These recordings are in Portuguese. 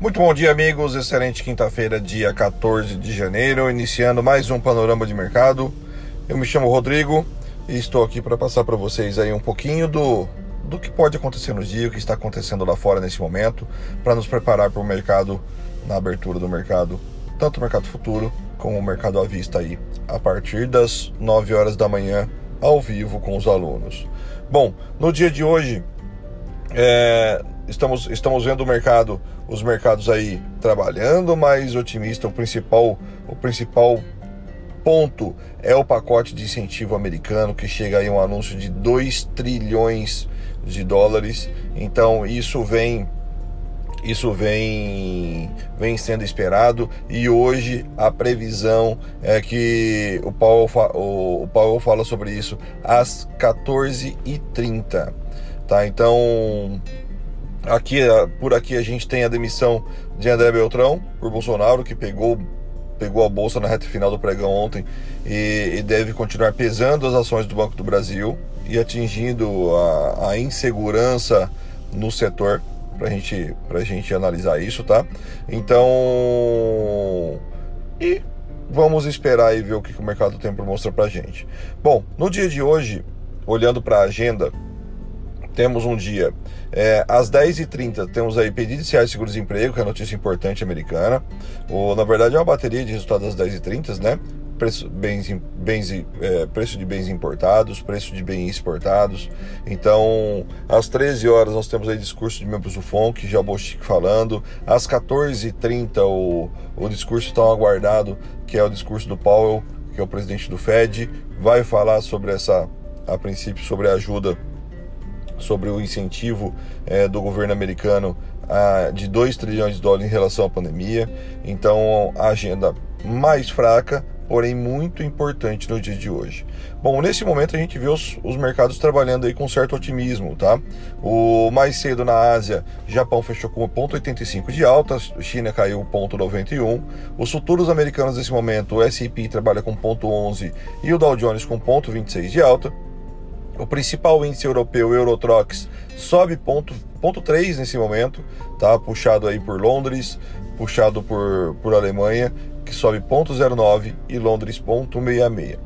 Muito bom dia, amigos. Excelente quinta-feira, dia 14 de janeiro, iniciando mais um panorama de mercado. Eu me chamo Rodrigo e estou aqui para passar para vocês aí um pouquinho do, do que pode acontecer no dia, o que está acontecendo lá fora nesse momento, para nos preparar para o mercado, na abertura do mercado, tanto o mercado futuro como o mercado à vista aí, a partir das 9 horas da manhã, ao vivo com os alunos. Bom, no dia de hoje, é, estamos, estamos vendo o mercado, os mercados aí trabalhando mais otimista. O principal, o principal ponto é o pacote de incentivo americano que chega aí um anúncio de 2 trilhões de dólares. Então isso vem isso vem, vem sendo esperado e hoje a previsão é que o Paulo, o, o Paulo fala sobre isso às 14h30. Tá? Então Aqui, por aqui a gente tem a demissão de André Beltrão por Bolsonaro, que pegou, pegou a bolsa na reta final do pregão ontem e, e deve continuar pesando as ações do Banco do Brasil e atingindo a, a insegurança no setor para gente, a gente analisar isso, tá? Então, e vamos esperar e ver o que, o mercado tem para mostrar para gente. Bom, no dia de hoje, olhando para a agenda, temos um dia é, às 10h30, temos aí pedido iniciais de seguro-desemprego, que é notícia importante americana. O, na verdade, é uma bateria de resultados às 10h30, né? Preço, bens, bens, é, preço de bens importados, preço de bens exportados. Então, às 13 horas, nós temos aí discurso de membros do FONC, já o falando. Às 14h30, o, o discurso tão aguardado, que é o discurso do Powell, que é o presidente do Fed, vai falar sobre essa, a princípio, sobre a ajuda sobre o incentivo é, do governo americano a, de 2 trilhões de dólares em relação à pandemia. Então, a agenda mais fraca, porém muito importante no dia de hoje. Bom, nesse momento a gente vê os, os, mercados trabalhando aí com certo otimismo, tá? O mais cedo na Ásia, Japão fechou com 0,85 de alta, China caiu 0,91. Os futuros americanos nesse momento, o S&P trabalha com 0,11 e o Dow Jones com 0,26 de alta. O principal índice europeu, Eurotrox, sobe ponto, ponto 3 nesse momento, tá? Puxado aí por Londres, puxado por, por Alemanha, que sobe ponto 0,9 e Londres ponto 66.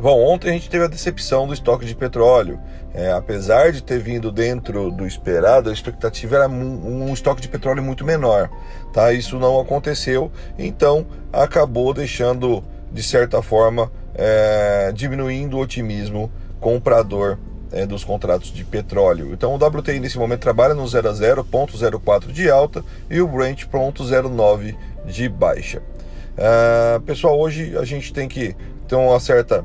Bom, ontem a gente teve a decepção do estoque de petróleo. É, apesar de ter vindo dentro do esperado, a expectativa era um, um, estoque de petróleo muito menor. Tá? Isso não aconteceu, então acabou deixando, de certa forma, é, diminuindo o otimismo comprador é, dos contratos de petróleo. Então o WTI nesse momento trabalha no 0 a 0, ponto 0,4 de alta e o Brent ponto 0,9 de baixa. Uh, pessoal, hoje a gente tem que ter uma certa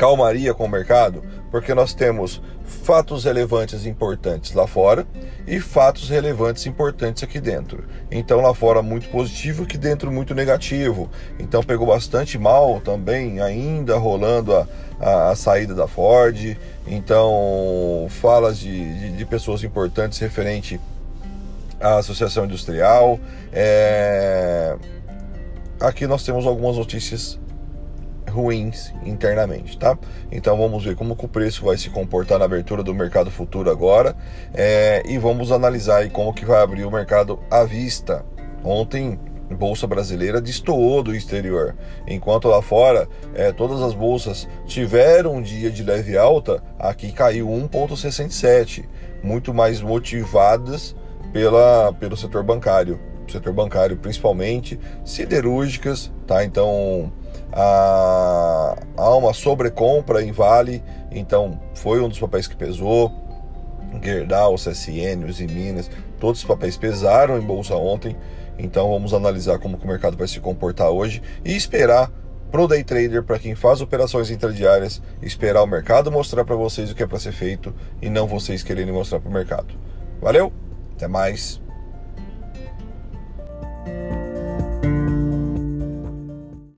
calmaria com o mercado, porque nós temos fatos relevantes importantes lá fora e fatos relevantes importantes aqui dentro. Então lá fora muito positivo, aqui dentro muito negativo. Então pegou bastante mal também, ainda rolando a, a, a saída da Ford. Então falas de, de, de pessoas importantes referente à Associação Industrial. É... Aqui nós temos algumas notícias ruins internamente, tá? Então vamos ver como que o preço vai se comportar na abertura do mercado futuro agora é, e vamos analisar aí como que vai abrir o mercado à vista. Ontem bolsa brasileira destoou do exterior, enquanto lá fora é, todas as bolsas tiveram um dia de leve alta, aqui caiu 1,67, muito mais motivadas pela, pelo setor bancário, setor bancário principalmente siderúrgicas, tá? Então há, há uma sobrecompra em Vale, então foi um dos papéis que pesou. Gerdau, CSN, os Minas, todos os papéis pesaram em bolsa ontem. Então vamos analisar como o mercado vai se comportar hoje e esperar pro day trader, para quem faz operações intradiárias, esperar o mercado mostrar para vocês o que é para ser feito e não vocês quererem mostrar para o mercado. Valeu, até mais.